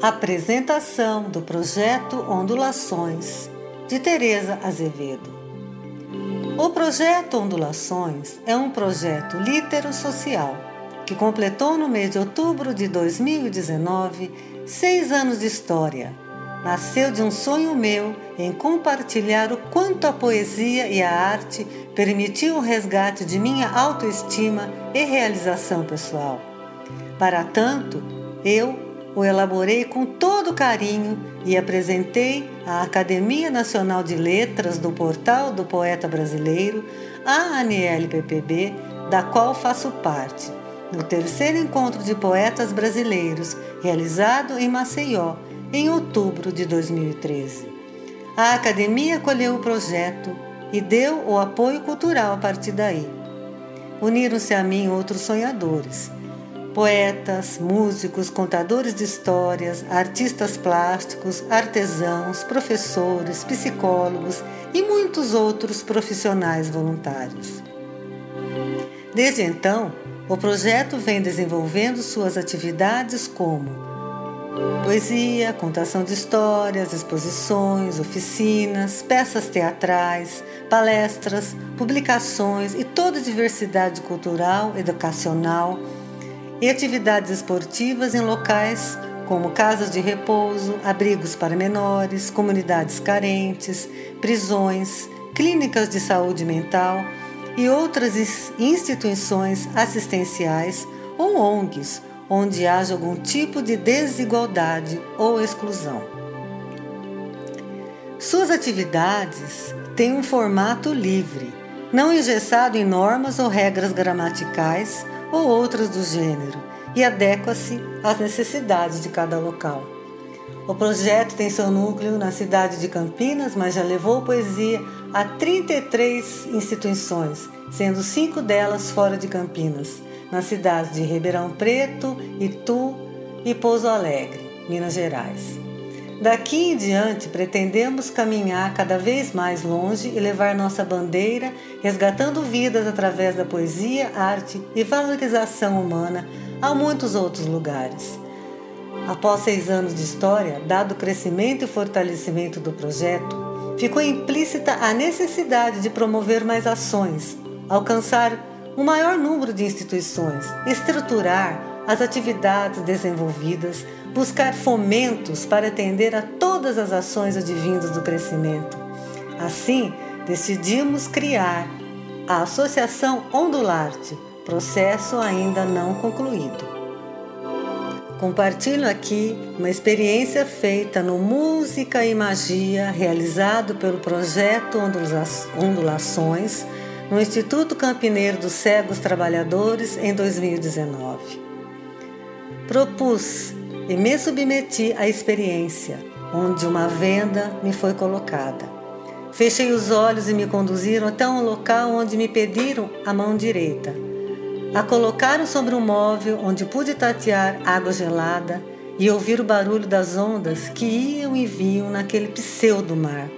Apresentação do projeto Ondulações de Teresa Azevedo. O projeto Ondulações é um projeto litero-social que completou no mês de outubro de 2019 seis anos de história. Nasceu de um sonho meu em compartilhar o quanto a poesia e a arte permitiu o resgate de minha autoestima e realização pessoal. Para tanto, eu o elaborei com todo carinho e apresentei à Academia Nacional de Letras do Portal do Poeta Brasileiro, a ANLPPB, da qual faço parte, no terceiro encontro de poetas brasileiros, realizado em Maceió, em outubro de 2013. A academia acolheu o projeto e deu o apoio cultural a partir daí. Uniram-se a mim outros sonhadores poetas, músicos, contadores de histórias, artistas plásticos, artesãos, professores, psicólogos e muitos outros profissionais voluntários. Desde então, o projeto vem desenvolvendo suas atividades como poesia, contação de histórias, exposições, oficinas, peças teatrais, palestras, publicações e toda a diversidade cultural, educacional e atividades esportivas em locais como casas de repouso, abrigos para menores, comunidades carentes, prisões, clínicas de saúde mental e outras instituições assistenciais ou ONGs, onde haja algum tipo de desigualdade ou exclusão. Suas atividades têm um formato livre, não engessado em normas ou regras gramaticais ou outras do gênero e adequa-se às necessidades de cada local. O projeto tem seu núcleo na cidade de Campinas, mas já levou poesia a 33 instituições, sendo cinco delas fora de Campinas, nas cidades de Ribeirão Preto, Itu e Pouso Alegre, Minas Gerais. Daqui em diante, pretendemos caminhar cada vez mais longe e levar nossa bandeira, resgatando vidas através da poesia, arte e valorização humana a muitos outros lugares. Após seis anos de história, dado o crescimento e fortalecimento do projeto, ficou implícita a necessidade de promover mais ações, alcançar um maior número de instituições, estruturar as atividades desenvolvidas, buscar fomentos para atender a todas as ações advindas do crescimento. Assim, decidimos criar a Associação Ondularte, processo ainda não concluído. Compartilho aqui uma experiência feita no Música e Magia, realizado pelo projeto Ondulações, no Instituto Campineiro dos Cegos Trabalhadores em 2019. Propus e me submeti à experiência, onde uma venda me foi colocada. Fechei os olhos e me conduziram até um local onde me pediram a mão direita. A colocaram sobre um móvel onde pude tatear água gelada e ouvir o barulho das ondas que iam e vinham naquele pseudo mar.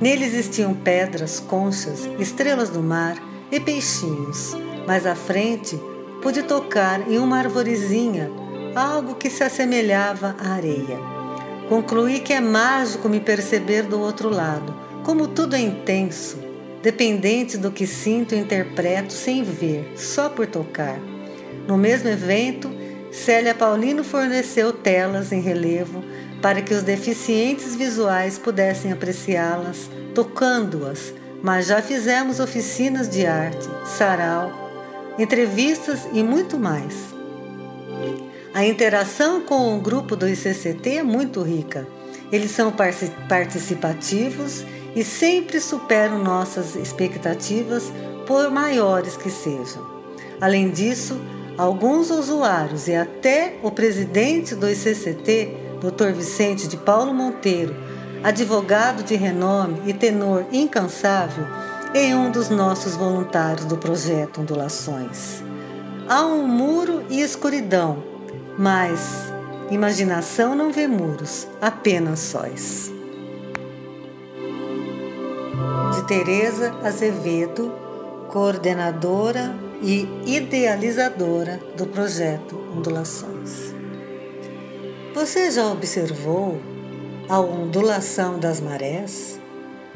Nele existiam pedras, conchas, estrelas do mar e peixinhos. Mais à frente, pude tocar em uma arvorezinha algo que se assemelhava à areia. Concluí que é mágico me perceber do outro lado, como tudo é intenso, dependente do que sinto e interpreto sem ver, só por tocar. No mesmo evento, Célia Paulino forneceu telas em relevo para que os deficientes visuais pudessem apreciá-las, tocando-as, mas já fizemos oficinas de arte, sarau, entrevistas e muito mais. A interação com o grupo do ICCT é muito rica. Eles são participativos e sempre superam nossas expectativas, por maiores que sejam. Além disso, alguns usuários e até o presidente do ICCT, Dr. Vicente de Paulo Monteiro, advogado de renome e tenor incansável, é um dos nossos voluntários do projeto Ondulações. Há um muro e escuridão, mas imaginação não vê muros, apenas sóis. De Teresa Azevedo, coordenadora e idealizadora do projeto Ondulações. Você já observou a ondulação das marés?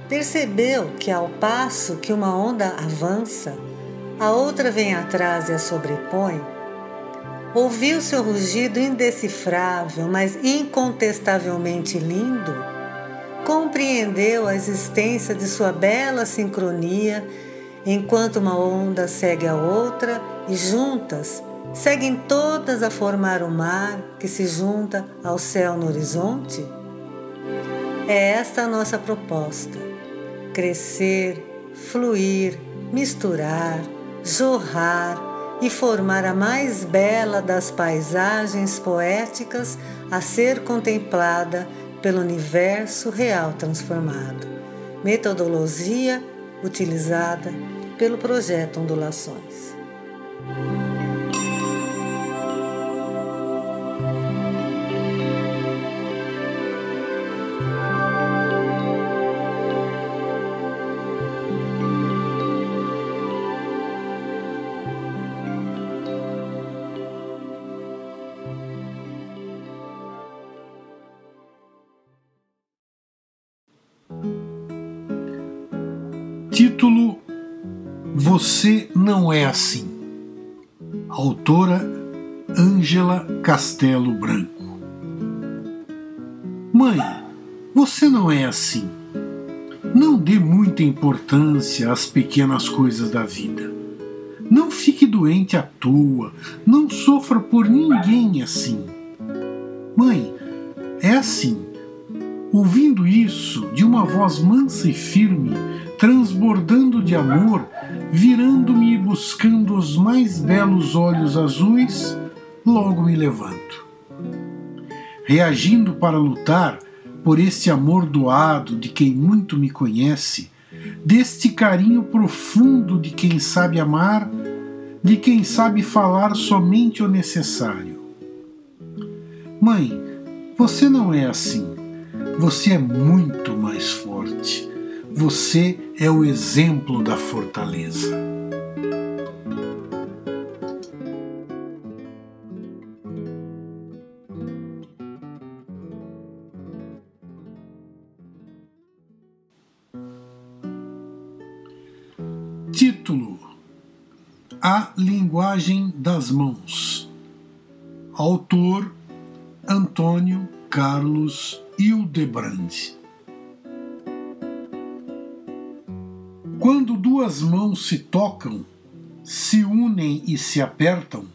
Percebeu que ao passo que uma onda avança, a outra vem atrás e a sobrepõe? Ouviu seu rugido indecifrável, mas incontestavelmente lindo? Compreendeu a existência de sua bela sincronia enquanto uma onda segue a outra e juntas seguem todas a formar o mar que se junta ao céu no horizonte? É esta a nossa proposta: crescer, fluir, misturar, jorrar e formar a mais bela das paisagens poéticas a ser contemplada pelo universo real transformado. Metodologia utilizada pelo projeto Ondulações. Você não é assim. Autora Ângela Castelo Branco. Mãe, você não é assim. Não dê muita importância às pequenas coisas da vida. Não fique doente à toa, não sofra por ninguém assim. Mãe, é assim. Ouvindo isso de uma voz mansa e firme, transbordando de amor, virando-me e buscando os mais belos olhos azuis, logo me levanto. Reagindo para lutar por este amor doado de quem muito me conhece, deste carinho profundo de quem sabe amar, de quem sabe falar somente o necessário. Mãe, você não é assim. Você é muito mais forte você é o exemplo da fortaleza. Título: A Linguagem das Mãos. Autor: Antônio Carlos Hildebrand. Duas mãos se tocam, se unem e se apertam,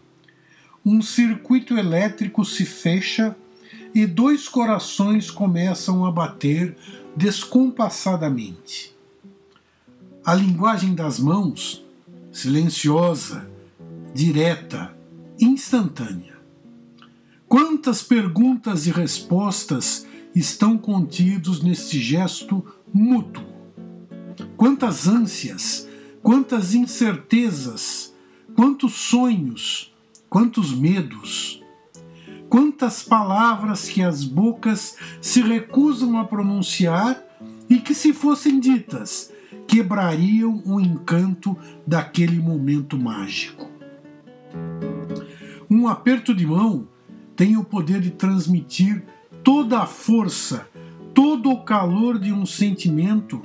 um circuito elétrico se fecha e dois corações começam a bater descompassadamente. A linguagem das mãos, silenciosa, direta, instantânea. Quantas perguntas e respostas estão contidos nesse gesto mútuo? Quantas ânsias, quantas incertezas, quantos sonhos, quantos medos, quantas palavras que as bocas se recusam a pronunciar e que, se fossem ditas, quebrariam o encanto daquele momento mágico. Um aperto de mão tem o poder de transmitir toda a força, todo o calor de um sentimento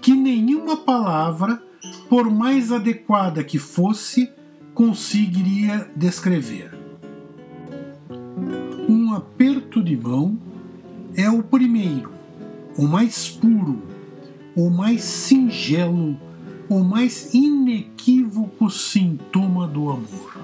que nenhuma palavra, por mais adequada que fosse, conseguiria descrever. Um aperto de mão é o primeiro, o mais puro, o mais singelo, o mais inequívoco sintoma do amor.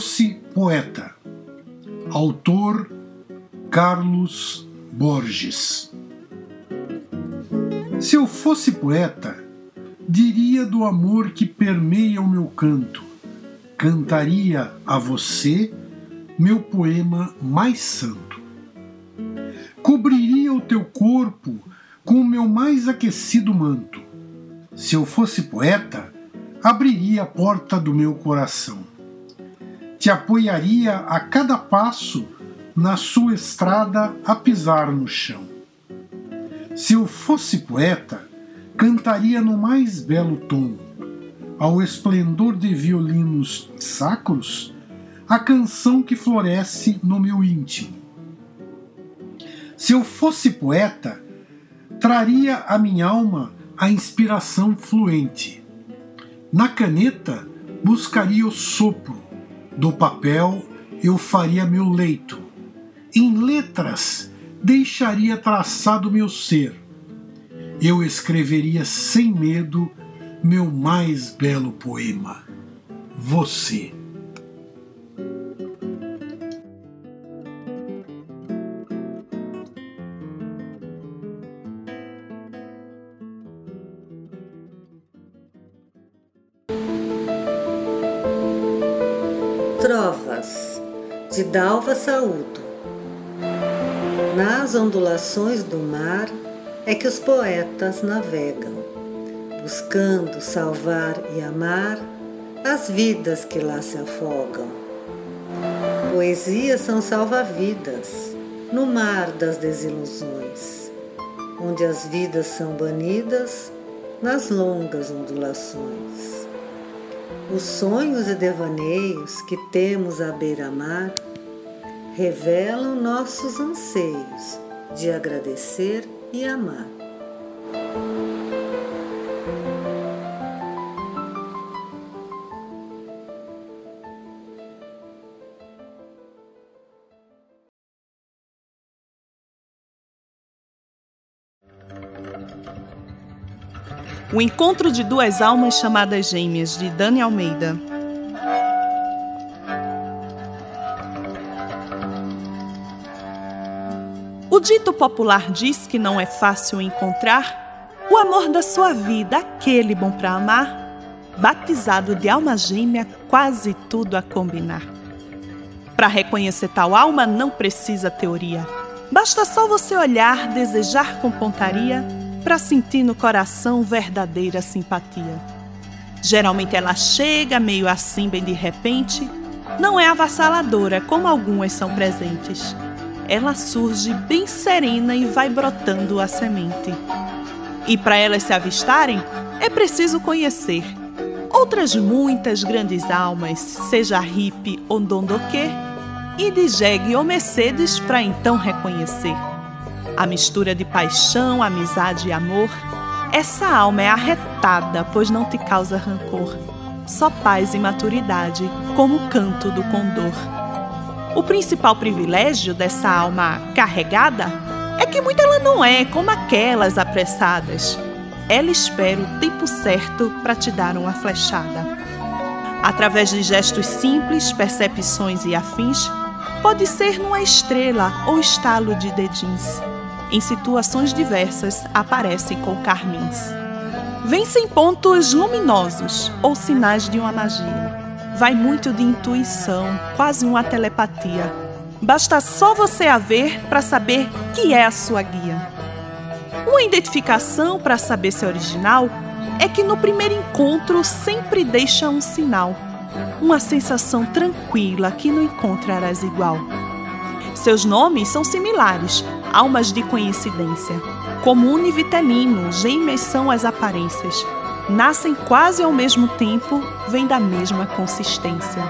Fosse poeta. Autor Carlos Borges. Se eu fosse poeta, diria do amor que permeia o meu canto. Cantaria a você meu poema mais santo. Cobriria o teu corpo com o meu mais aquecido manto. Se eu fosse poeta, abriria a porta do meu coração. Te apoiaria a cada passo na sua estrada a pisar no chão. Se eu fosse poeta, cantaria no mais belo tom, ao esplendor de violinos sacros, a canção que floresce no meu íntimo. Se eu fosse poeta, traria à minha alma a inspiração fluente. Na caneta, buscaria o sopro, do papel eu faria meu leito. Em letras, deixaria traçado meu ser. Eu escreveria sem medo meu mais belo poema. Você. De Dalva Saúdo. Nas ondulações do mar é que os poetas navegam, buscando salvar e amar as vidas que lá se afogam. Poesias são salva-vidas no mar das desilusões, onde as vidas são banidas nas longas ondulações. Os sonhos e devaneios que temos à beira-mar revelam nossos anseios de agradecer e amar. O Encontro de Duas Almas Chamadas Gêmeas, de Dani Almeida. Dito popular diz que não é fácil encontrar o amor da sua vida, aquele bom para amar, batizado de alma gêmea, quase tudo a combinar. Para reconhecer tal alma não precisa teoria. Basta só você olhar, desejar com pontaria para sentir no coração verdadeira simpatia. Geralmente ela chega meio assim, bem de repente, não é avassaladora como algumas são presentes. Ela surge bem serena e vai brotando a semente. E para elas se avistarem, é preciso conhecer outras muitas grandes almas, seja hippie ou dondoquê, e de jegue ou Mercedes para então reconhecer a mistura de paixão, amizade e amor. Essa alma é arretada, pois não te causa rancor, só paz e maturidade, como o canto do condor. O principal privilégio dessa alma carregada é que muita ela não é como aquelas apressadas. Ela espera o tempo certo para te dar uma flechada. Através de gestos simples, percepções e afins, pode ser numa estrela ou estalo de dedins em situações diversas, aparecem com carmins. Vencem pontos luminosos ou sinais de uma magia. Vai muito de intuição, quase uma telepatia. Basta só você a ver para saber que é a sua guia. Uma identificação para saber se é original é que no primeiro encontro sempre deixa um sinal, uma sensação tranquila que não encontrarás igual. Seus nomes são similares, almas de coincidência. Como univitelino, gêmeas são as aparências. Nascem quase ao mesmo tempo, vêm da mesma consistência.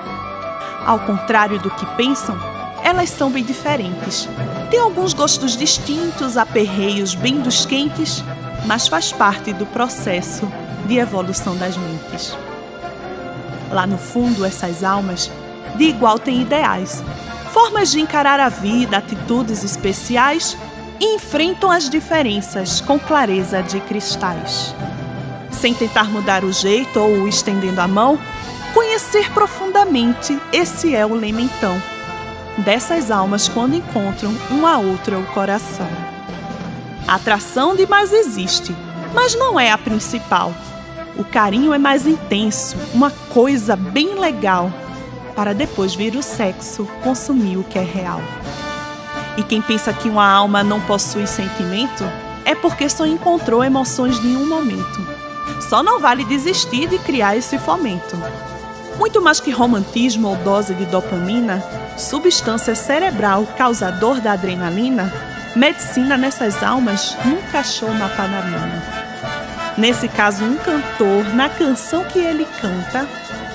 Ao contrário do que pensam, elas são bem diferentes. Têm alguns gostos distintos, aperreios bem dos quentes, mas faz parte do processo de evolução das mentes. Lá no fundo, essas almas, de igual têm ideais, formas de encarar a vida, atitudes especiais e enfrentam as diferenças com clareza de cristais. Sem tentar mudar o jeito ou estendendo a mão, conhecer profundamente esse é o lema então dessas almas quando encontram um a outra o coração. A atração demais existe, mas não é a principal. O carinho é mais intenso, uma coisa bem legal para depois vir o sexo consumir o que é real. E quem pensa que uma alma não possui sentimento é porque só encontrou emoções de um momento. Só não vale desistir de criar esse fomento. Muito mais que romantismo ou dose de dopamina, substância cerebral causador da adrenalina, medicina nessas almas nunca achou uma panamina. Nesse caso, um cantor, na canção que ele canta,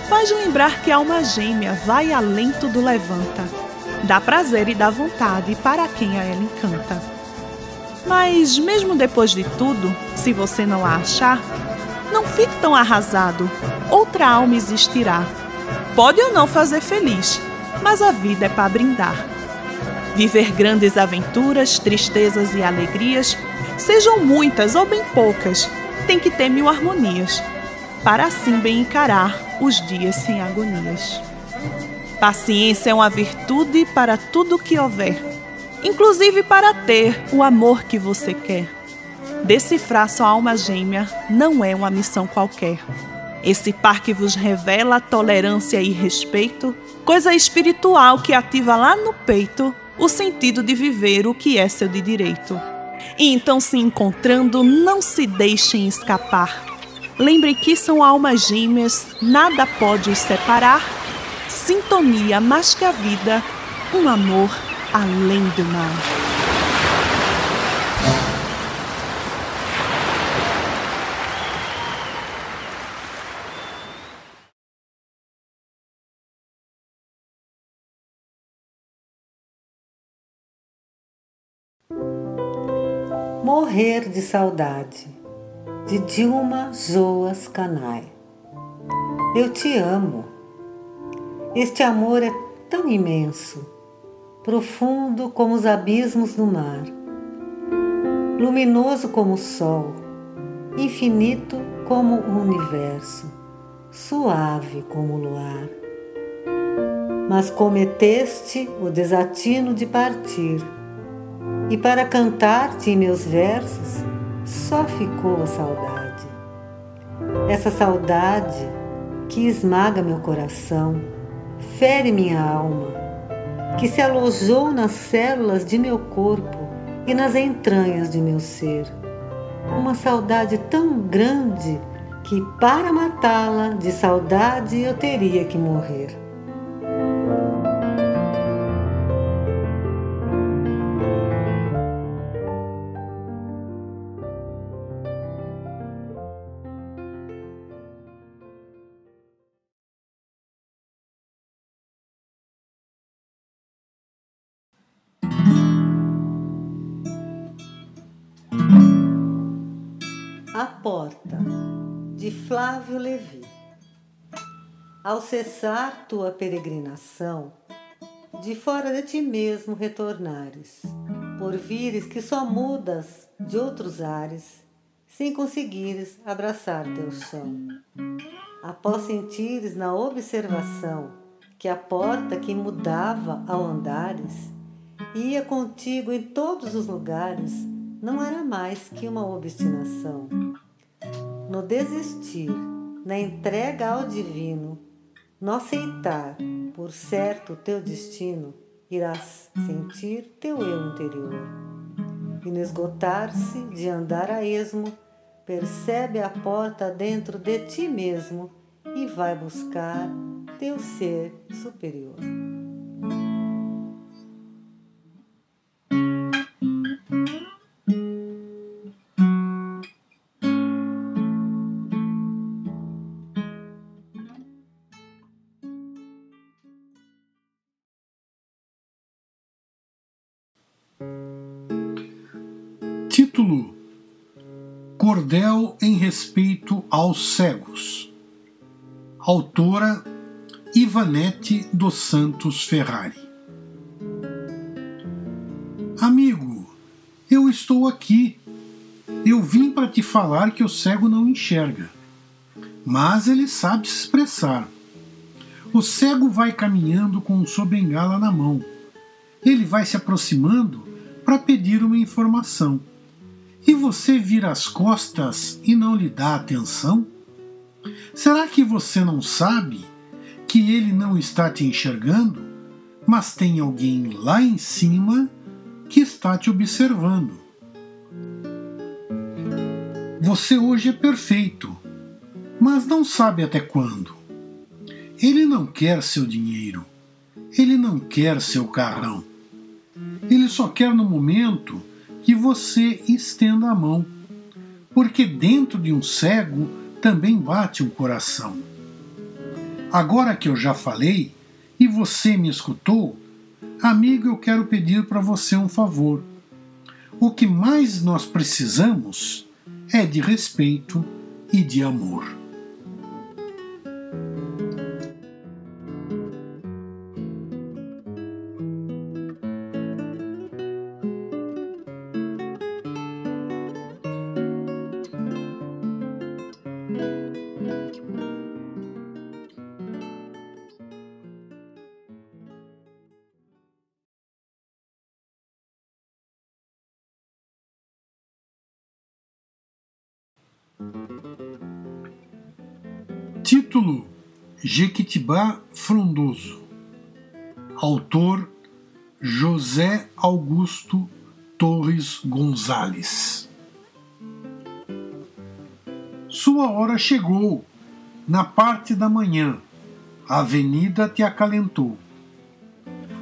faz lembrar que a alma gêmea vai alento do levanta, dá prazer e dá vontade para quem a ela encanta. Mas, mesmo depois de tudo, se você não a achar, não fique tão arrasado, outra alma existirá. Pode ou não fazer feliz, mas a vida é para brindar. Viver grandes aventuras, tristezas e alegrias, sejam muitas ou bem poucas, tem que ter mil harmonias, para assim bem encarar os dias sem agonias. Paciência é uma virtude para tudo que houver, inclusive para ter o amor que você quer. Decifrar sua alma gêmea não é uma missão qualquer. Esse par que vos revela tolerância e respeito, coisa espiritual que ativa lá no peito o sentido de viver o que é seu de direito. E então, se encontrando, não se deixem escapar. Lembre que são almas gêmeas, nada pode os separar. Sintonia mais que a vida, um amor além do mar. Morrer de Saudade, de Dilma Joas Canai. Eu te amo. Este amor é tão imenso, profundo como os abismos do mar, luminoso como o sol, infinito como o universo, suave como o luar. Mas cometeste o desatino de partir e para cantar-te em meus versos só ficou a saudade. Essa saudade que esmaga meu coração, fere minha alma, que se alojou nas células de meu corpo e nas entranhas de meu ser. Uma saudade tão grande que para matá-la de saudade eu teria que morrer. Flávio Levi. Ao cessar tua peregrinação, de fora de ti mesmo retornares, por vires que só mudas de outros ares, sem conseguires abraçar teu chão. Após sentires na observação que a porta que mudava ao andares ia contigo em todos os lugares, não era mais que uma obstinação. No desistir, na entrega ao divino, no aceitar por certo o teu destino, irás sentir teu eu interior. E no esgotar-se de andar a esmo, percebe a porta dentro de ti mesmo e vai buscar teu ser superior. Cordel em respeito aos cegos. Autora Ivanete dos Santos Ferrari. Amigo, eu estou aqui. Eu vim para te falar que o cego não enxerga, mas ele sabe se expressar. O cego vai caminhando com sua bengala na mão. Ele vai se aproximando para pedir uma informação e você vira as costas e não lhe dá atenção? Será que você não sabe que ele não está te enxergando, mas tem alguém lá em cima que está te observando? Você hoje é perfeito, mas não sabe até quando. Ele não quer seu dinheiro. Ele não quer seu carrão. Ele só quer no momento que você estenda a mão, porque dentro de um cego também bate um coração. Agora que eu já falei e você me escutou, amigo, eu quero pedir para você um favor. O que mais nós precisamos é de respeito e de amor. Jequitibá Frondoso. Autor: José Augusto Torres Gonzales. Sua hora chegou. Na parte da manhã, a avenida te acalentou.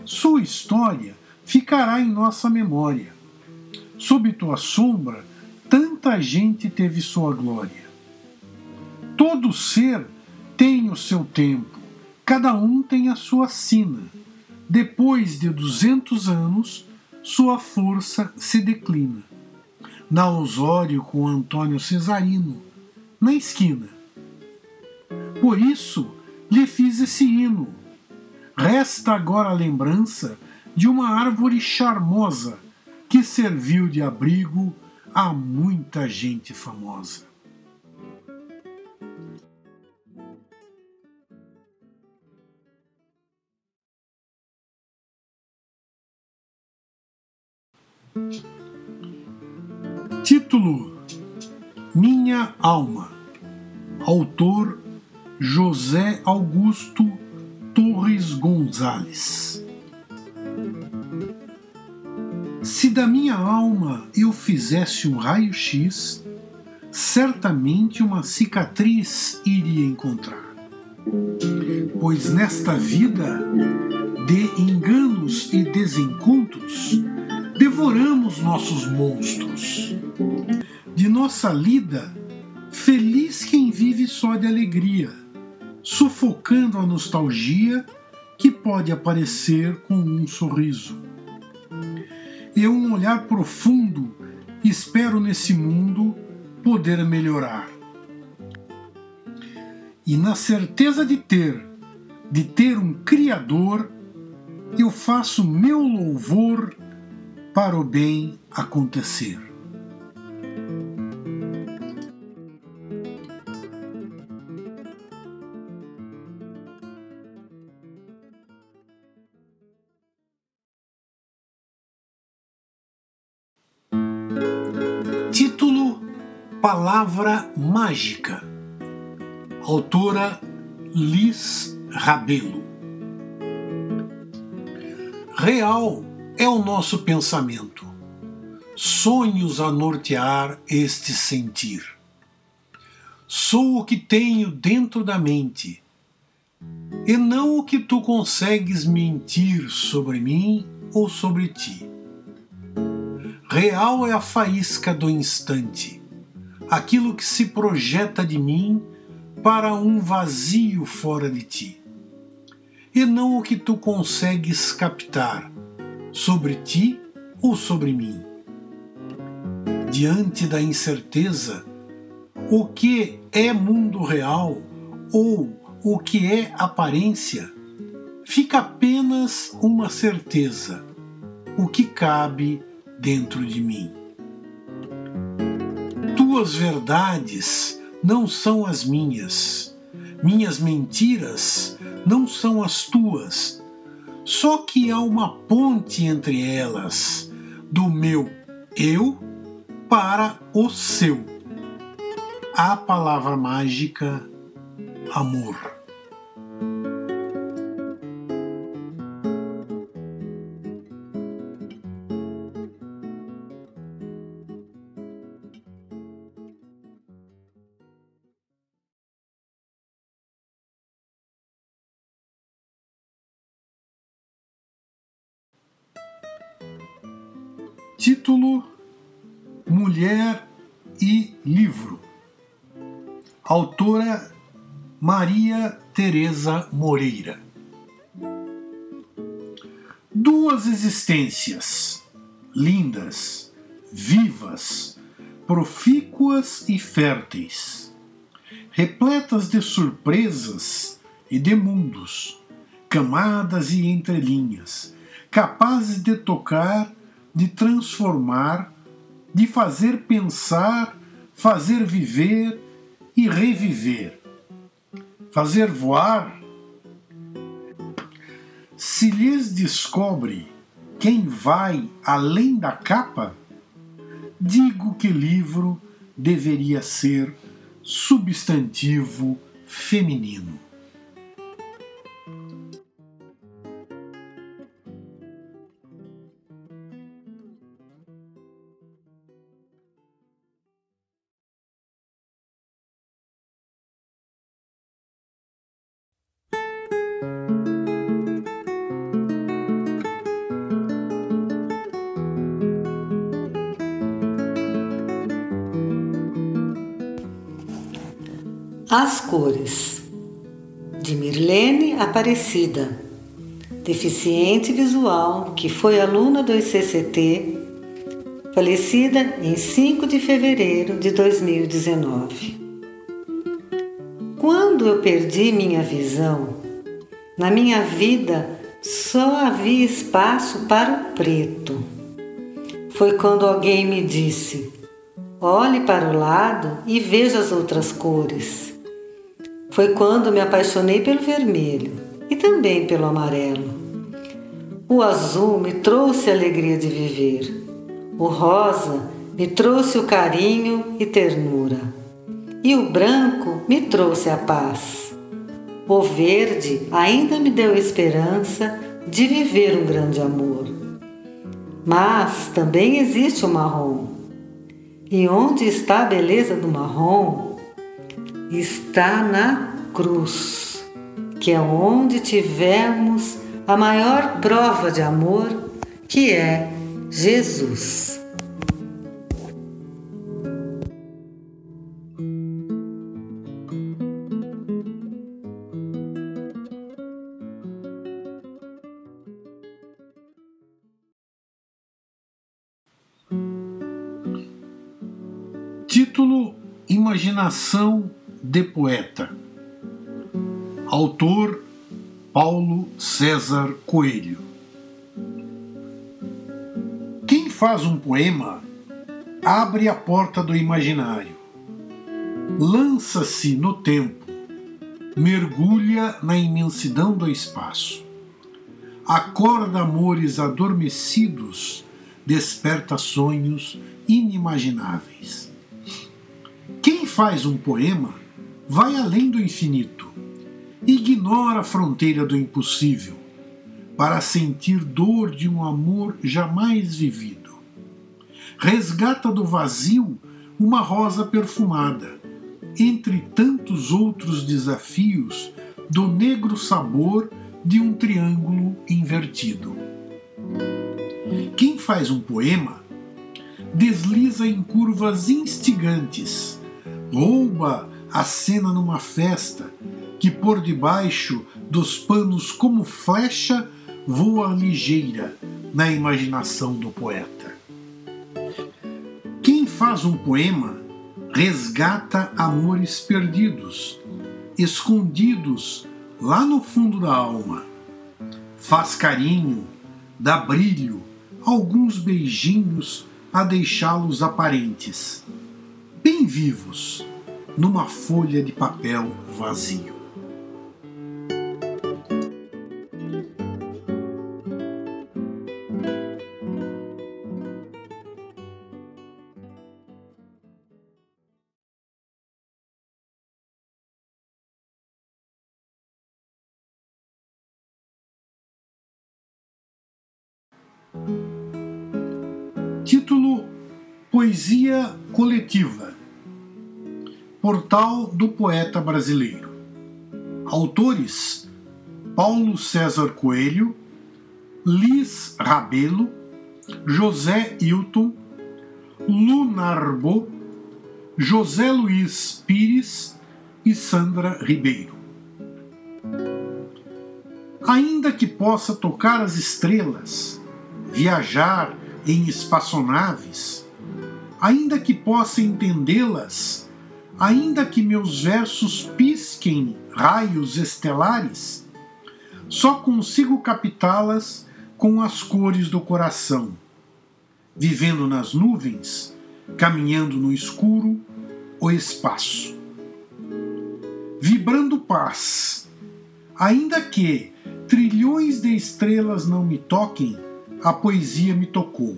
Sua história ficará em nossa memória. Sob tua sombra, tanta gente teve sua glória. Todo ser tem o seu tempo, cada um tem a sua sina. Depois de duzentos anos, sua força se declina. Na Osório com Antônio Cesarino, na esquina. Por isso lhe fiz esse hino. Resta agora a lembrança de uma árvore charmosa que serviu de abrigo a muita gente famosa. Título: Minha Alma. Autor: José Augusto Torres Gonzales. Se da minha alma eu fizesse um raio-x, certamente uma cicatriz iria encontrar. Pois nesta vida de enganos e desencontros, devoramos nossos monstros. De nossa lida, feliz quem vive só de alegria, sufocando a nostalgia que pode aparecer com um sorriso. E um olhar profundo espero nesse mundo poder melhorar. E na certeza de ter, de ter um Criador, eu faço meu louvor para o bem acontecer. Título Palavra Mágica. Autora Liz Rabelo. Real é o nosso pensamento, sonhos a nortear este sentir. Sou o que tenho dentro da mente, e não o que tu consegues mentir sobre mim ou sobre ti. Real é a faísca do instante, aquilo que se projeta de mim para um vazio fora de ti, e não o que tu consegues captar sobre ti ou sobre mim. Diante da incerteza, o que é mundo real ou o que é aparência, fica apenas uma certeza, o que cabe dentro de mim. Tuas verdades não são as minhas, minhas mentiras não são as tuas, só que há uma ponte entre elas, do meu eu para o seu. A palavra mágica amor. Título: Mulher e Livro. Autora Maria Teresa Moreira. Duas existências, lindas, vivas, profícuas e férteis, repletas de surpresas e de mundos, camadas e entrelinhas, capazes de tocar, de transformar, de fazer pensar, fazer viver e reviver, fazer voar. Se lhes descobre quem vai além da capa, digo que livro deveria ser substantivo feminino. As cores de Mirlene Aparecida, deficiente visual que foi aluna do ICCT, falecida em 5 de fevereiro de 2019. Quando eu perdi minha visão, na minha vida só havia espaço para o preto. Foi quando alguém me disse: olhe para o lado e veja as outras cores. Foi quando me apaixonei pelo vermelho e também pelo amarelo. O azul me trouxe a alegria de viver. O rosa me trouxe o carinho e ternura. E o branco me trouxe a paz. O verde ainda me deu esperança de viver um grande amor. Mas também existe o marrom. E onde está a beleza do marrom? Está na cruz, que é onde tivemos a maior prova de amor, que é Jesus. Título Imaginação de poeta. Autor Paulo César Coelho. Quem faz um poema abre a porta do imaginário, lança-se no tempo, mergulha na imensidão do espaço, acorda amores adormecidos, desperta sonhos inimagináveis. Quem faz um poema vai além do infinito, ignora a fronteira do impossível, para sentir dor de um amor jamais vivido. Resgata do vazio uma rosa perfumada, entre tantos outros desafios do negro sabor de um triângulo invertido. Quem faz um poema desliza em curvas instigantes, rouba a cena numa festa que por debaixo dos panos como flecha voa ligeira na imaginação do poeta. Quem faz um poema resgata amores perdidos, escondidos lá no fundo da alma. Faz carinho, dá brilho, alguns beijinhos a deixá-los aparentes, bem vivos numa folha de papel vazio. Título Poesia Coletiva Portal do Poeta Brasileiro. Autores: Paulo César Coelho, Liz Rabelo, José Hilton, Lunarbo, José Luiz Pires e Sandra Ribeiro. Ainda que possa tocar as estrelas, viajar em espaçonaves, ainda que possa entendê-las, ainda que meus versos pisquem raios estelares, só consigo captá-las com as cores do coração, vivendo nas nuvens, caminhando no escuro, o espaço. Vibrando paz, ainda que trilhões de estrelas não me toquem, a poesia me tocou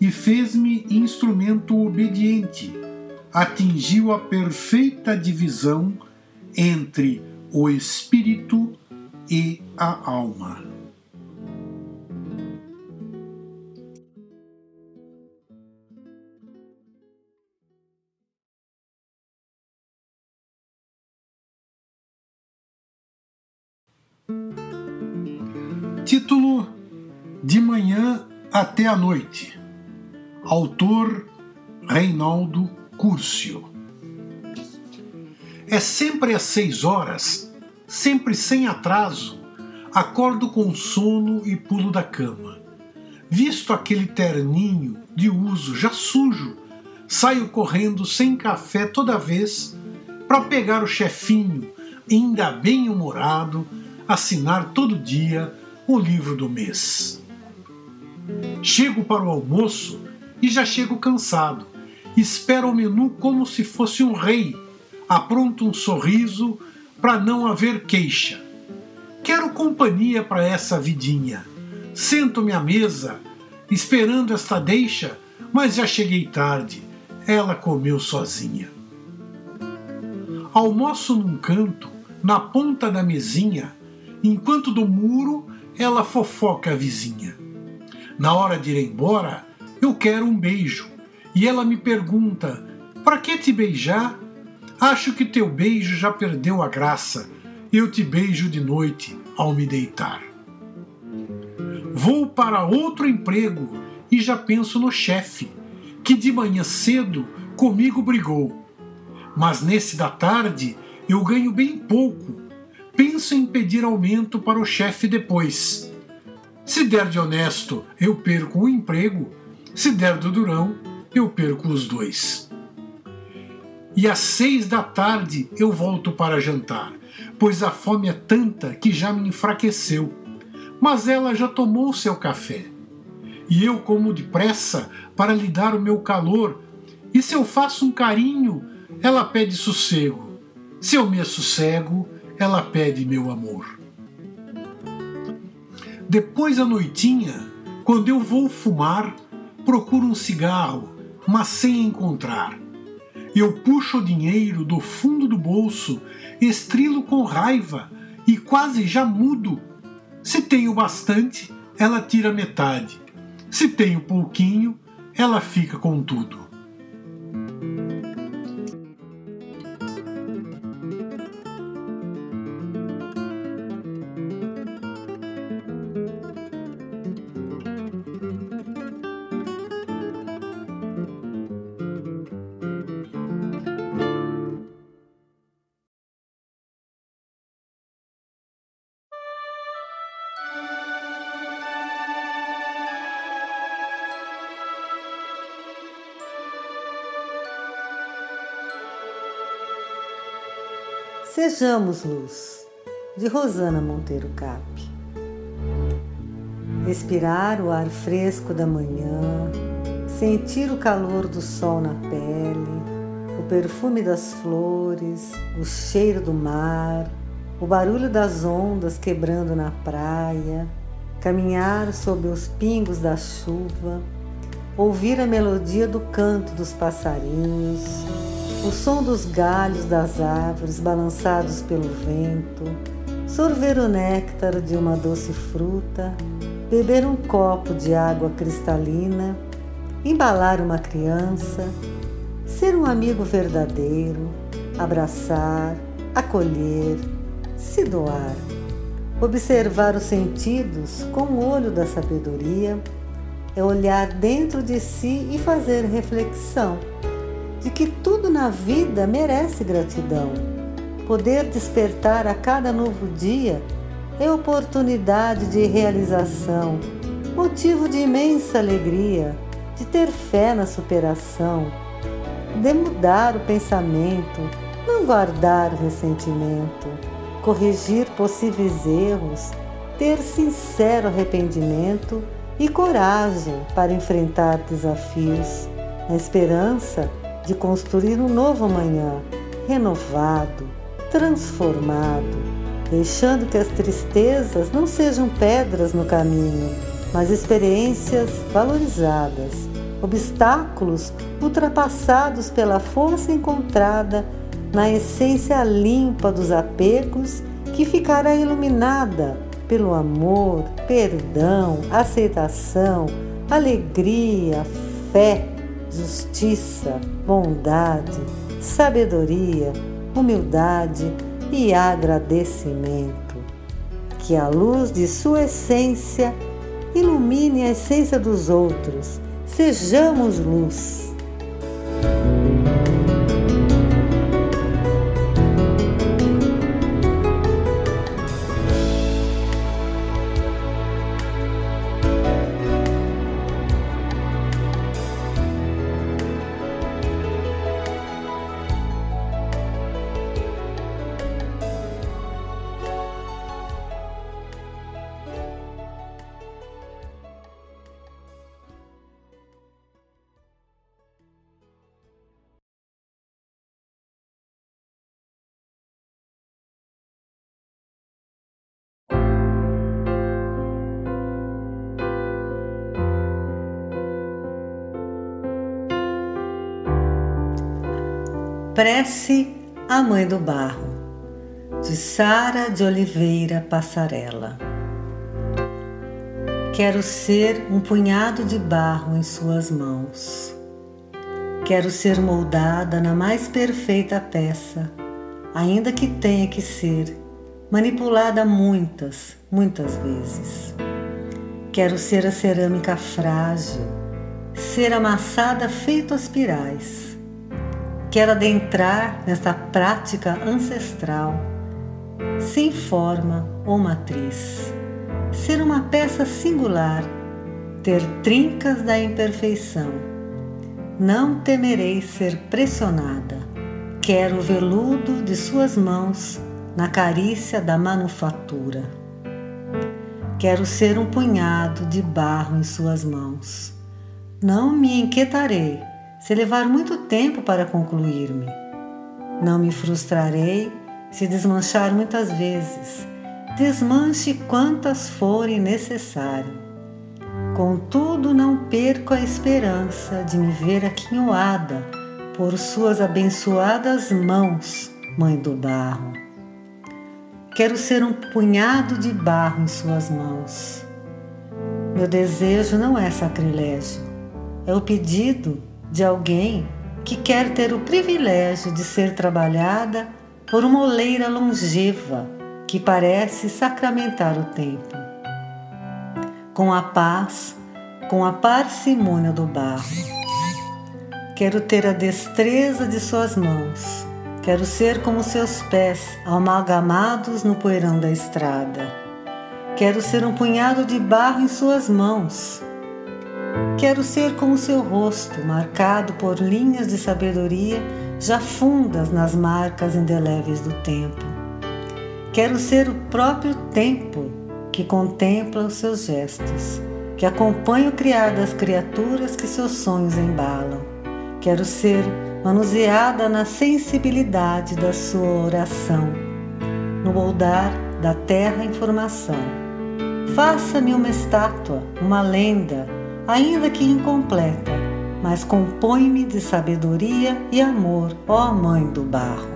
e fez-me instrumento obediente. Atingiu a perfeita divisão entre o espírito e a alma. Título De Manhã até a Noite. Autor Reinaldo Curcio. É sempre às seis horas, sempre sem atraso, acordo com sono e pulo da cama. Visto aquele terninho de uso já sujo, saio correndo sem café toda vez para pegar o chefinho, ainda bem humorado, assinar todo dia o livro do mês. Chego para o almoço e já chego cansado. Espero o menu como se fosse um rei. Apronto um sorriso para não haver queixa. Quero companhia para essa vidinha. Sento-me à mesa, esperando esta deixa, mas já cheguei tarde. Ela comeu sozinha. Almoço num canto, na ponta da mesinha, enquanto do muro ela fofoca a vizinha. Na hora de ir embora, eu quero um beijo. E ela me pergunta: para que te beijar? Acho que teu beijo já perdeu a graça. Eu te beijo de noite ao me deitar. Vou para outro emprego e já penso no chefe, que de manhã cedo comigo brigou. Mas nesse da tarde eu ganho bem pouco. Penso em pedir aumento para o chefe depois. Se der de honesto, eu perco o emprego se der do durão, eu perco os dois. E às seis da tarde eu volto para jantar, pois a fome é tanta que já me enfraqueceu. Mas ela já tomou seu café. E eu como depressa para lhe dar o meu calor. E se eu faço um carinho, ela pede sossego. Se eu me sossego, ela pede meu amor. Depois à noitinha, quando eu vou fumar, procuro um cigarro, mas sem encontrar. Eu puxo o dinheiro do fundo do bolso, estrilo com raiva e quase já mudo. Se tenho bastante, ela tira metade. Se tenho pouquinho, ela fica com tudo. Sejamos luz, de Rosana Monteiro Cap. Respirar o ar fresco da manhã, sentir o calor do sol na pele, o perfume das flores, o cheiro do mar, o barulho das ondas quebrando na praia, caminhar sob os pingos da chuva, ouvir a melodia do canto dos passarinhos o som dos galhos das árvores balançados pelo vento, sorver o néctar de uma doce fruta, beber um copo de água cristalina, embalar uma criança, ser um amigo verdadeiro, abraçar, acolher, se doar, observar os sentidos com o olho da sabedoria é olhar dentro de si e fazer reflexão de que tudo na vida merece gratidão. Poder despertar a cada novo dia é oportunidade de realização, motivo de imensa alegria, de ter fé na superação, de mudar o pensamento, não guardar ressentimento, corrigir possíveis erros, ter sincero arrependimento e coragem para enfrentar desafios, na esperança de construir um novo amanhã, renovado, transformado, deixando que as tristezas não sejam pedras no caminho, mas experiências valorizadas, obstáculos ultrapassados pela força encontrada na essência limpa dos apegos que ficará iluminada pelo amor, perdão, aceitação, alegria, fé, justiça, bondade, sabedoria, humildade e agradecimento. Que a luz de sua essência ilumine a essência dos outros. Sejamos luz. Prece à Mãe do Barro, de Sara de Oliveira Passarela. Quero ser um punhado de barro em suas mãos. Quero ser moldada na mais perfeita peça, ainda que tenha que ser manipulada muitas, muitas vezes. Quero ser a cerâmica frágil, ser amassada feito aspirais Quero adentrar nesta prática ancestral, sem forma ou matriz, ser uma peça singular, ter trincas da imperfeição. Não temerei ser pressionada. Quero o veludo de suas mãos na carícia da manufatura. Quero ser um punhado de barro em suas mãos. Não me inquietarei se levar muito tempo para concluir-me. Não me frustrarei se desmanchar muitas vezes. Desmanche quantas forem necessário. Contudo, não perco a esperança de me ver aquinhoada por suas abençoadas mãos, Mãe do Barro. Quero ser um punhado de barro em suas mãos. Meu desejo não é sacrilégio, é o pedido de alguém que quer ter o privilégio de ser trabalhada por uma oleira longeva que parece sacramentar o tempo. Com a paz, com a parcimônia do barro. Quero ter a destreza de suas mãos. Quero ser como seus pés amalgamados no poeirão da estrada. Quero ser um punhado de barro em suas mãos Quero ser como seu rosto, marcado por linhas de sabedoria já fundas nas marcas indeléveis do tempo. Quero ser o próprio tempo que contempla os seus gestos, que acompanha o criar das criaturas que seus sonhos embalam. Quero ser manuseada na sensibilidade da sua oração, no moldar da terra em formação. Faça-me uma estátua, uma lenda, ainda que incompleta, mas compõe-me de sabedoria e amor, ó Mãe do Barro.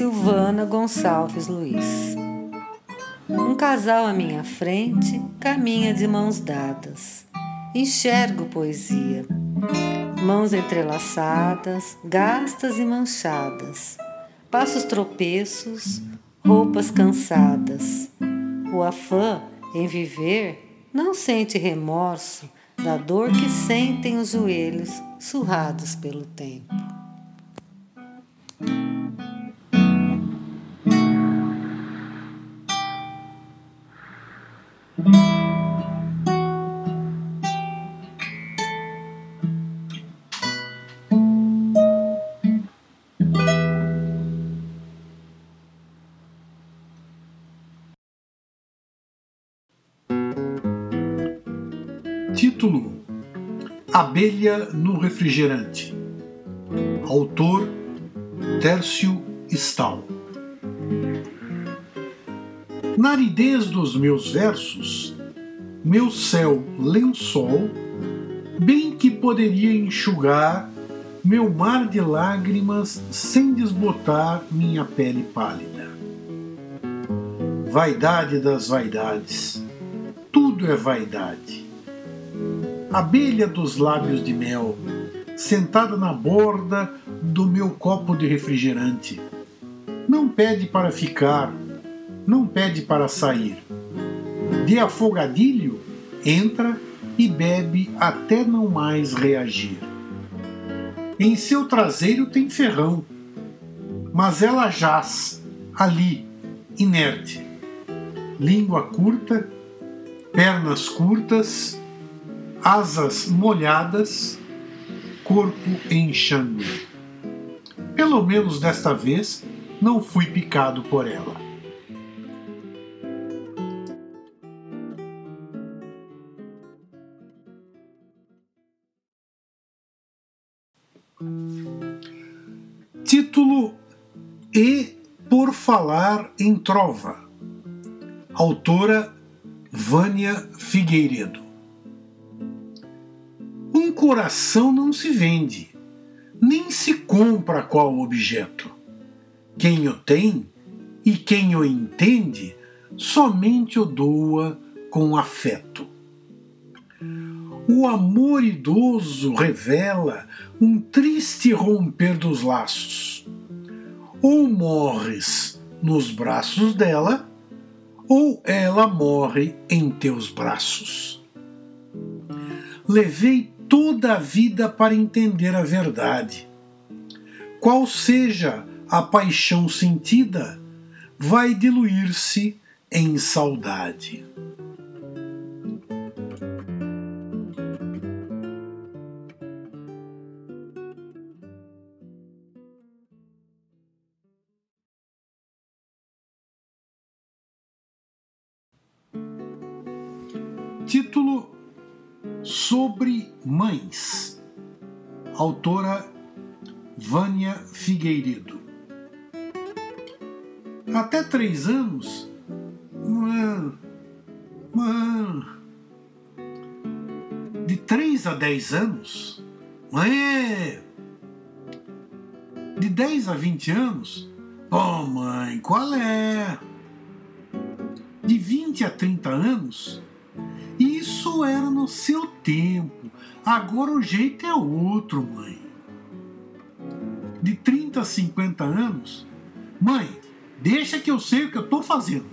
Silvana Gonçalves Luiz. Um casal à minha frente caminha de mãos dadas. Enxergo poesia. Mãos entrelaçadas, gastas e manchadas. Passos tropeços, roupas cansadas. O afã em viver não sente remorso da dor que sentem os joelhos surrados pelo tempo. Abelha no refrigerante. Autor: Tércio Stahl. Na aridez dos meus versos, meu céu lençol, bem que poderia enxugar meu mar de lágrimas sem desbotar minha pele pálida. Vaidade das vaidades, tudo é vaidade abelha dos lábios de mel, sentada na borda do meu copo de refrigerante. Não pede para ficar, não pede para sair. De afogadilho, entra e bebe até não mais reagir. Em seu traseiro tem ferrão, mas ela jaz ali, inerte. Língua curta, pernas curtas, asas molhadas, corpo em enxame. Pelo menos desta vez não fui picado por ela. Título E por Falar em Trova. Autora Vânia Figueiredo. Coração não se vende, nem se compra qual objeto. Quem o tem e quem o entende somente o doa com afeto. O amor idoso revela um triste romper dos laços. Ou morres nos braços dela, ou ela morre em teus braços. Levei toda a vida para entender a verdade. Qual seja a paixão sentida, vai diluir-se em saudade. Título Sobre Mães, autora Vânia Figueiredo. Até três anos, mano, mano, de três a dez anos, mãe, de dez a vinte anos, oh mãe, qual é? De vinte a trinta anos, isso era no seu tempo. Agora o jeito é outro, mãe. De 30 a 50 anos, mãe, deixa que eu sei o que eu estou fazendo.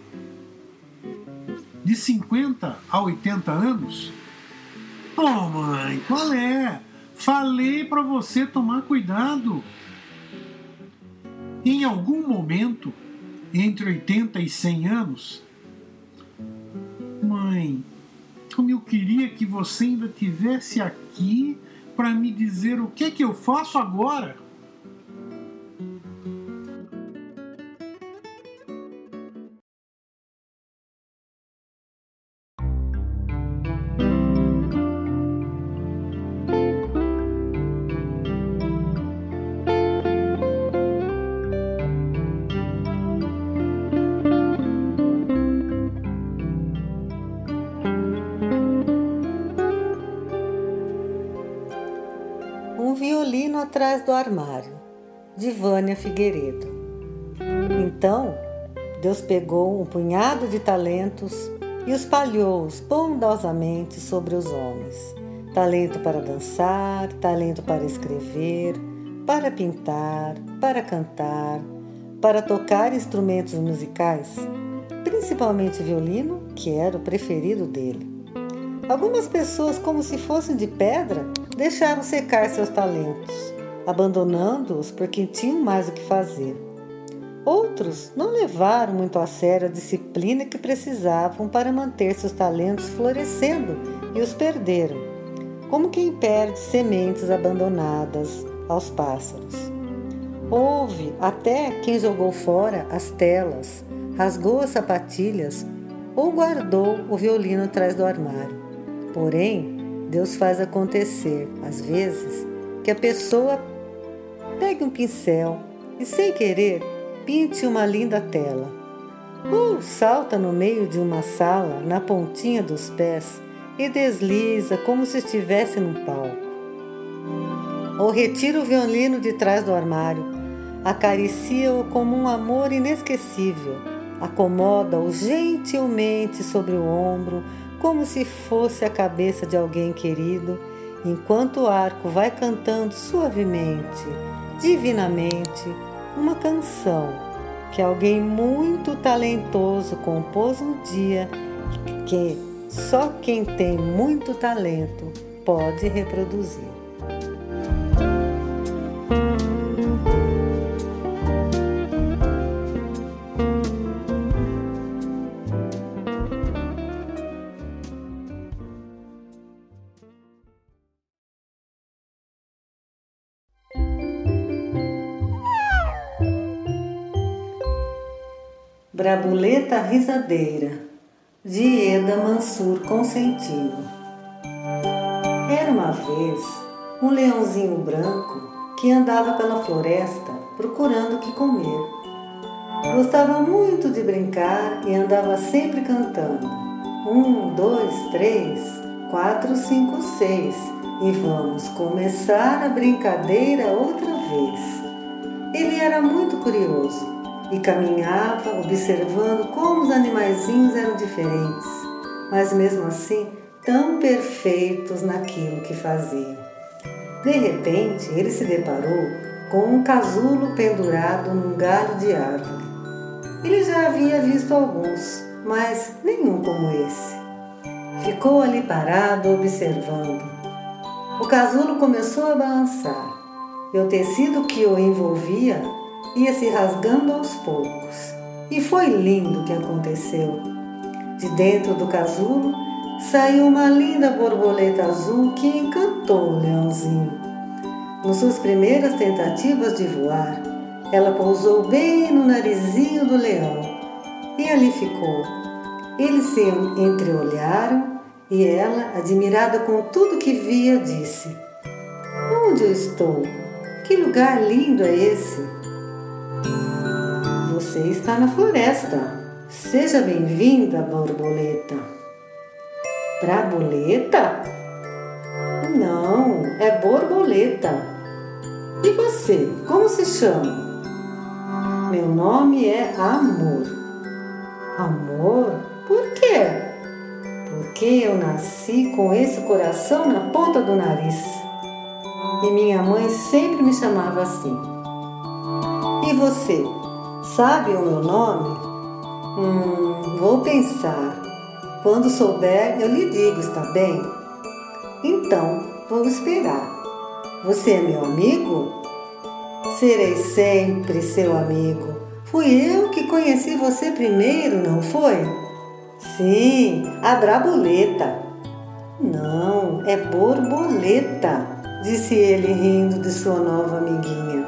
De 50 a 80 anos, oh mãe, qual é? Falei para você tomar cuidado. Em algum momento, entre 80 e 100 anos, mãe, como eu queria que você ainda tivesse aqui para me dizer o que é que eu faço agora. Atrás do armário, de Vânia Figueiredo. Então, Deus pegou um punhado de talentos e os palhou-os bondosamente sobre os homens. Talento para dançar, talento para escrever, para pintar, para cantar, para tocar instrumentos musicais, principalmente violino, que era o preferido dele. Algumas pessoas, como se fossem de pedra, deixaram secar seus talentos, abandonando-os porque tinham mais o que fazer. Outros não levaram muito a sério a disciplina que precisavam para manter seus talentos florescendo e os perderam, como quem perde sementes abandonadas aos pássaros. Houve até quem jogou fora as telas, rasgou as sapatilhas ou guardou o violino atrás do armário. Porém, Deus faz acontecer, às vezes, que a pessoa pegue um pincel e, sem querer, pinte uma linda tela. Ou salta no meio de uma sala, na pontinha dos pés, e desliza como se estivesse num palco. Ou retira o violino de trás do armário, acaricia-o como um amor inesquecível, acomoda-o gentilmente sobre o ombro, como se fosse a cabeça de alguém querido, enquanto o arco vai cantando suavemente, divinamente, uma canção que alguém muito talentoso compôs um dia que só quem tem muito talento pode reproduzir. Brabuleta Risadeira, de Eda Mansur Consentido. Era uma vez um leãozinho branco que andava pela floresta procurando o que comer. Gostava muito de brincar e andava sempre cantando. Um, dois, três, quatro, cinco, seis. E vamos começar a brincadeira outra vez. Ele era muito curioso e caminhava observando como os animaizinhos eram diferentes, mas mesmo assim tão perfeitos naquilo que faziam. De repente, ele se deparou com um casulo pendurado num galho de árvore. Ele já havia visto alguns, mas nenhum como esse. Ficou ali parado observando. O casulo começou a balançar e o tecido que o envolvia ia se rasgando aos poucos. E foi lindo o que aconteceu. De dentro do casulo saiu uma linda borboleta azul que encantou o leãozinho. Nas suas primeiras tentativas de voar, ela pousou bem no narizinho do leão e ali ficou. Eles se entreolharam e ela, admirada com tudo que via, disse: Onde eu estou? Que lugar lindo é esse? Você está na floresta. Seja bem-vinda, borboleta. Braboleta? Não, é borboleta. E você, como se chama? Meu nome é Amor. Amor? Por quê? Porque eu nasci com esse coração na ponta do nariz. E minha mãe sempre me chamava assim. E você? Sabe o meu nome? Hum, vou pensar. Quando souber, eu lhe digo, está bem? Então, vou esperar. Você é meu amigo? Serei sempre seu amigo. Fui eu que conheci você primeiro, não foi? Sim, a Braboleta. Não, é borboleta, disse ele rindo de sua nova amiguinha.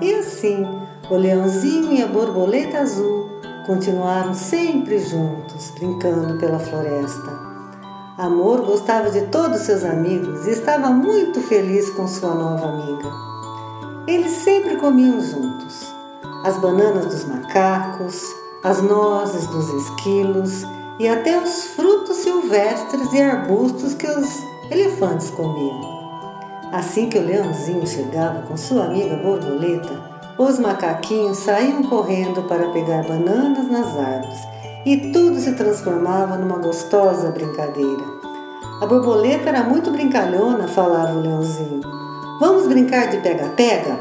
E assim, o leãozinho e a borboleta azul continuaram sempre juntos, brincando pela floresta. Amor gostava de todos seus amigos e estava muito feliz com sua nova amiga. Eles sempre comiam juntos as bananas dos macacos, as nozes dos esquilos e até os frutos silvestres e arbustos que os elefantes comiam. Assim que o leãozinho chegava com sua amiga borboleta, os macaquinhos saíam correndo para pegar bananas nas árvores e tudo se transformava numa gostosa brincadeira. A borboleta era muito brincalhona, falava o leãozinho. Vamos brincar de pega-pega?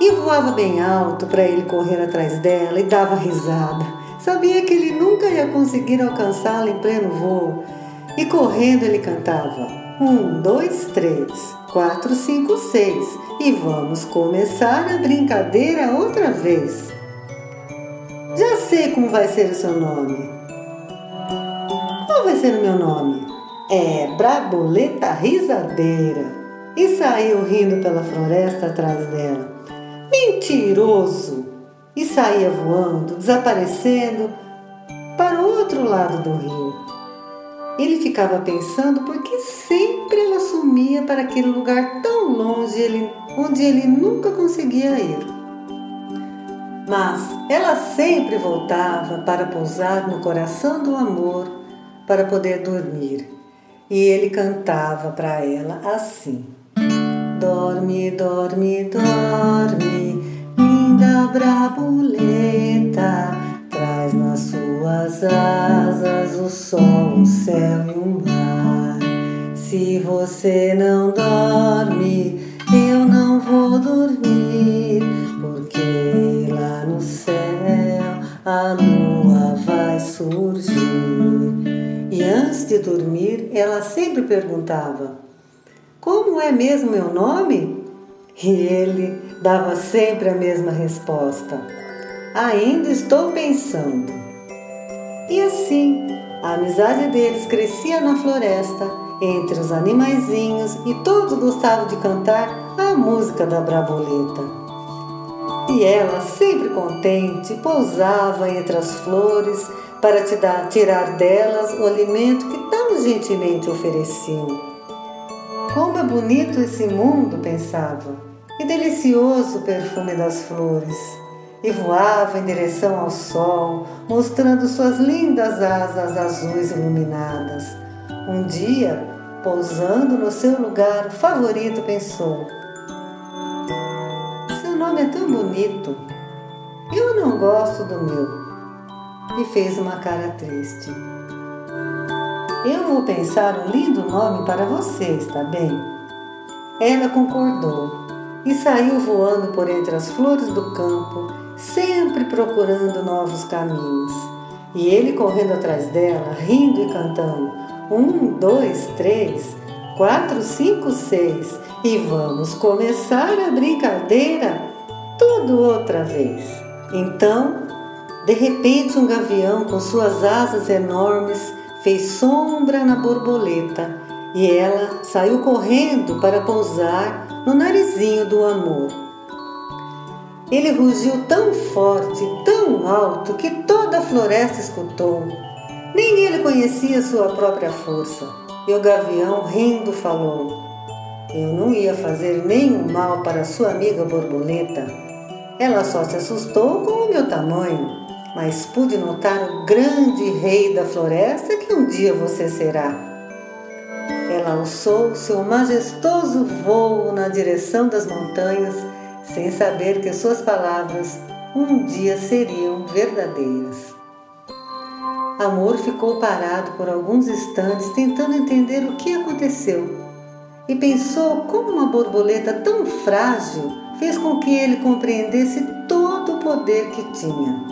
E voava bem alto para ele correr atrás dela e dava risada. Sabia que ele nunca ia conseguir alcançá-la em pleno voo. E correndo ele cantava: Um, dois, três, quatro, cinco, seis. E vamos começar a brincadeira outra vez. Já sei como vai ser o seu nome. Qual vai ser o meu nome? É Braboleta Risadeira. E saiu rindo pela floresta atrás dela. Mentiroso! E saía voando, desaparecendo para o outro lado do rio. Ele ficava pensando por que sempre ela sumia para aquele lugar tão longe onde ele nunca conseguia ir. Mas ela sempre voltava para pousar no coração do amor para poder dormir. E ele cantava para ela assim: Dorme, dorme, dorme, linda brabuleta, traz nas suas asas o sol, o céu e o mar. Se você não dorme, eu não vou dormir, porque no céu a lua vai surgir. E antes de dormir, ela sempre perguntava: Como é mesmo meu nome? E ele dava sempre a mesma resposta: Ainda estou pensando. E assim, a amizade deles crescia na floresta, entre os animaizinhos, e todos gostavam de cantar a música da Braboleta. E ela, sempre contente, pousava entre as flores para te dar, tirar delas o alimento que tão gentilmente ofereciam. Como é bonito esse mundo, pensava, e delicioso o perfume das flores. E voava em direção ao sol, mostrando suas lindas asas azuis iluminadas. Um dia, pousando no seu lugar favorito, pensou: nome é tão bonito. Eu não gosto do meu. E fez uma cara triste. Eu vou pensar um lindo nome para você, está bem? Ela concordou e saiu voando por entre as flores do campo, sempre procurando novos caminhos. E ele correndo atrás dela, rindo e cantando: Um, dois, três, quatro, cinco, seis. E vamos começar a brincadeira tudo outra vez. Então, de repente, um gavião com suas asas enormes fez sombra na borboleta e ela saiu correndo para pousar no narizinho do amor. Ele rugiu tão forte, tão alto, que toda a floresta escutou. Nem ele conhecia sua própria força. E o gavião, rindo, falou: Eu não ia fazer nenhum mal para sua amiga borboleta ela só se assustou com o meu tamanho, mas pude notar o grande rei da floresta que um dia você será. Ela alçou seu majestoso vôo na direção das montanhas, sem saber que suas palavras um dia seriam verdadeiras. Amor ficou parado por alguns instantes tentando entender o que aconteceu e pensou como uma borboleta tão frágil fez com que ele compreendesse todo o poder que tinha.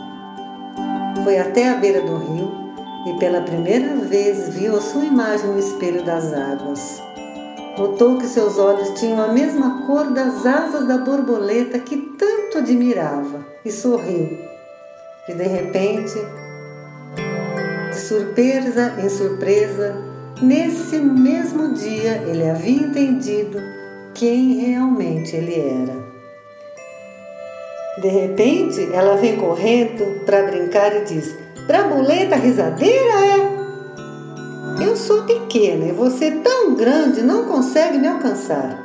Foi até a beira do rio e pela primeira vez viu a sua imagem no espelho das águas. Notou que seus olhos tinham a mesma cor das asas da borboleta que tanto admirava e sorriu. E de repente, de surpresa em surpresa, nesse mesmo dia ele havia entendido quem realmente ele era. De repente, ela vem correndo para brincar e diz: Brabuleta risadeira é? Eu sou pequena e você tão grande não consegue me alcançar.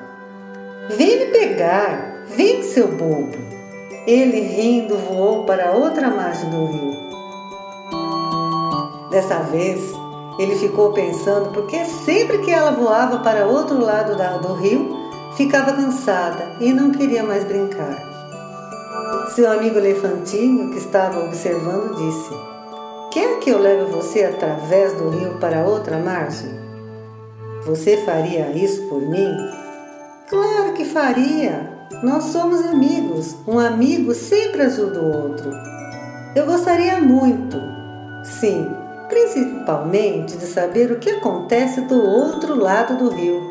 Vem me pegar, vem seu bobo. Ele rindo voou para outra margem do rio. Dessa vez, ele ficou pensando porque sempre que ela voava para outro lado do rio, ficava cansada e não queria mais brincar. Seu amigo elefantinho, que estava observando, disse: Quer que eu leve você através do rio para outra margem? Você faria isso por mim? Claro que faria! Nós somos amigos. Um amigo sempre ajuda o outro. Eu gostaria muito, sim, principalmente de saber o que acontece do outro lado do rio.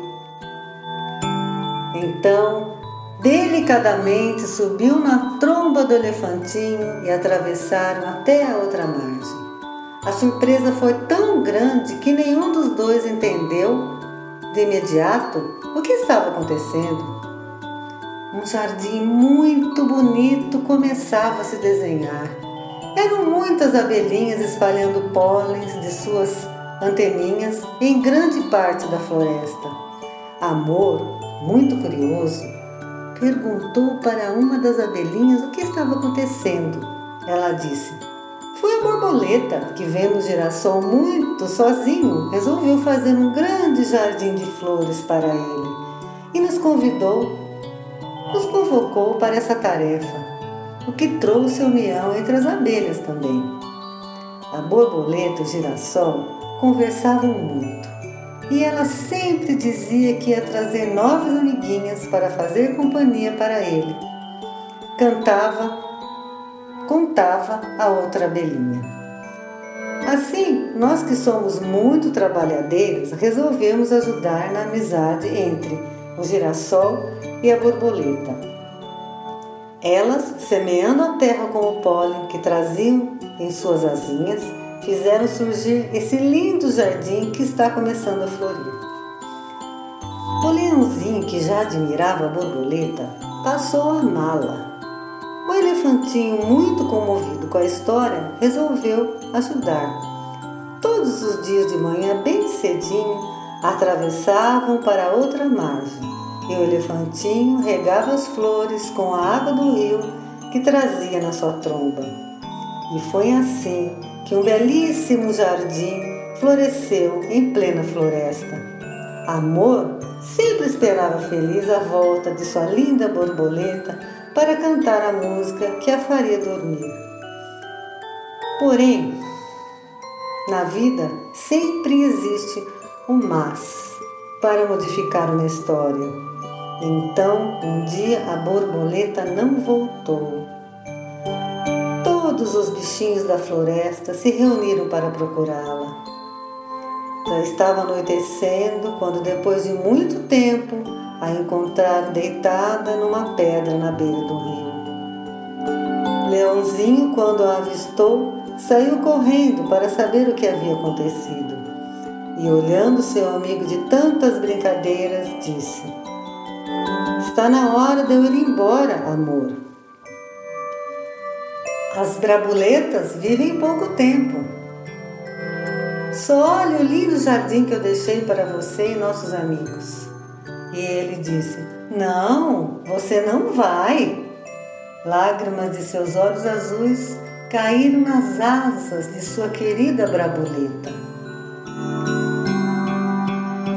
Então, delicadamente subiu na tromba do elefantinho e atravessaram até a outra margem. A surpresa foi tão grande que nenhum dos dois entendeu de imediato o que estava acontecendo. Um jardim muito bonito começava a se desenhar. Eram muitas abelhinhas espalhando pólens de suas anteninhas em grande parte da floresta. Amor, muito curioso, perguntou para uma das abelhinhas o que estava acontecendo. Ela disse: Foi a borboleta que, vendo o girassol muito sozinho, resolveu fazer um grande jardim de flores para ele e nos convidou nos convocou para essa tarefa, o que trouxe a união entre as abelhas também. A borboleta e o girassol conversavam muito e ela sempre dizia que ia trazer novas amiguinhas para fazer companhia para ele. Cantava, contava a outra abelhinha. Assim, nós que somos muito trabalhadeiros, resolvemos ajudar na amizade entre o girassol e a borboleta. Elas, semeando a terra com o pólen que traziam em suas asinhas, fizeram surgir esse lindo jardim que está começando a florir. O leãozinho, que já admirava a borboleta, passou a amá-la. O elefantinho, muito comovido com a história, resolveu ajudar. Todos os dias de manhã, bem cedinho, atravessavam para outra margem e o elefantinho regava as flores com a água do rio que trazia na sua tromba. E foi assim que um belíssimo jardim floresceu em plena floresta. Amor sempre esperava feliz a volta de sua linda borboleta para cantar a música que a faria dormir. Porém, na vida sempre existe um mas para modificar uma história. Então, um dia a borboleta não voltou. Todos os bichinhos da floresta se reuniram para procurá-la. Já estava anoitecendo quando, depois de muito tempo, a encontraram deitada numa pedra na beira do rio. Leãozinho, quando a avistou, saiu correndo para saber o que havia acontecido. E olhando seu amigo de tantas brincadeiras, disse: Está na hora de eu ir embora, amor. As brabuletas vivem pouco tempo. Só olhe o lindo jardim que eu deixei para você e nossos amigos. E ele disse: Não, você não vai. Lágrimas de seus olhos azuis caíram nas asas de sua querida brabuleta.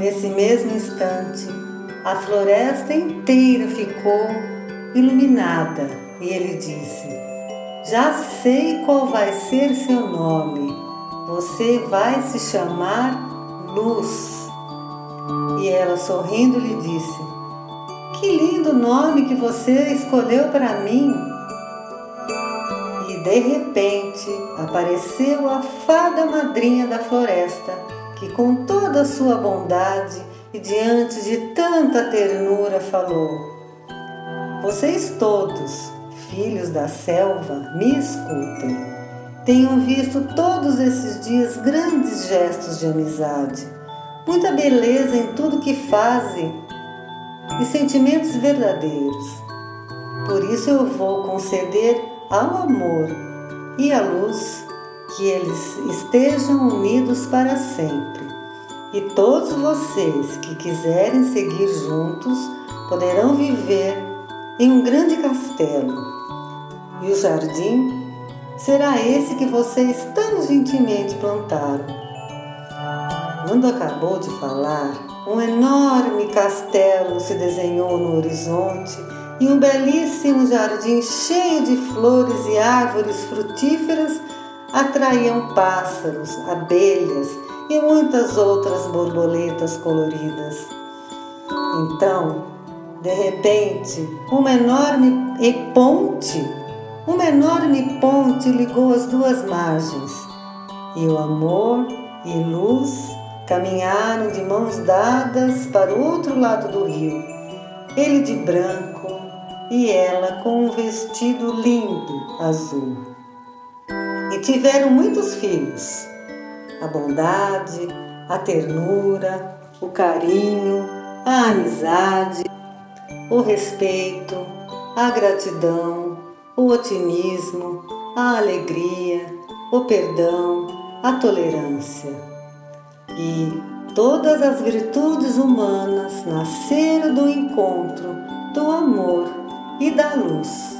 Nesse mesmo instante, a floresta inteira ficou iluminada e ele disse: Já sei qual vai ser seu nome. Você vai se chamar Luz. E ela sorrindo lhe disse: Que lindo nome que você escolheu para mim. E de repente apareceu a fada madrinha da floresta, que com toda a sua bondade e diante de tanta ternura falou: Vocês todos, filhos da selva, me escutem. Tenho visto todos esses dias grandes gestos de amizade, muita beleza em tudo que fazem e sentimentos verdadeiros. Por isso eu vou conceder ao amor e à luz que eles estejam unidos para sempre. E todos vocês que quiserem seguir juntos poderão viver em um grande castelo. E o jardim será esse que vocês tão gentilmente plantaram. Quando acabou de falar, um enorme castelo se desenhou no horizonte e um belíssimo jardim cheio de flores e árvores frutíferas atraíam pássaros, abelhas e muitas outras borboletas coloridas. Então, de repente, uma enorme ponte, uma enorme ponte ligou as duas margens, e o amor e luz caminharam de mãos dadas para o outro lado do rio. Ele de branco e ela com um vestido lindo azul. E tiveram muitos filhos. A bondade, a ternura, o carinho, a amizade, o respeito, a gratidão, o otimismo, a alegria, o perdão, a tolerância. E todas as virtudes humanas nasceram do encontro do amor e da luz.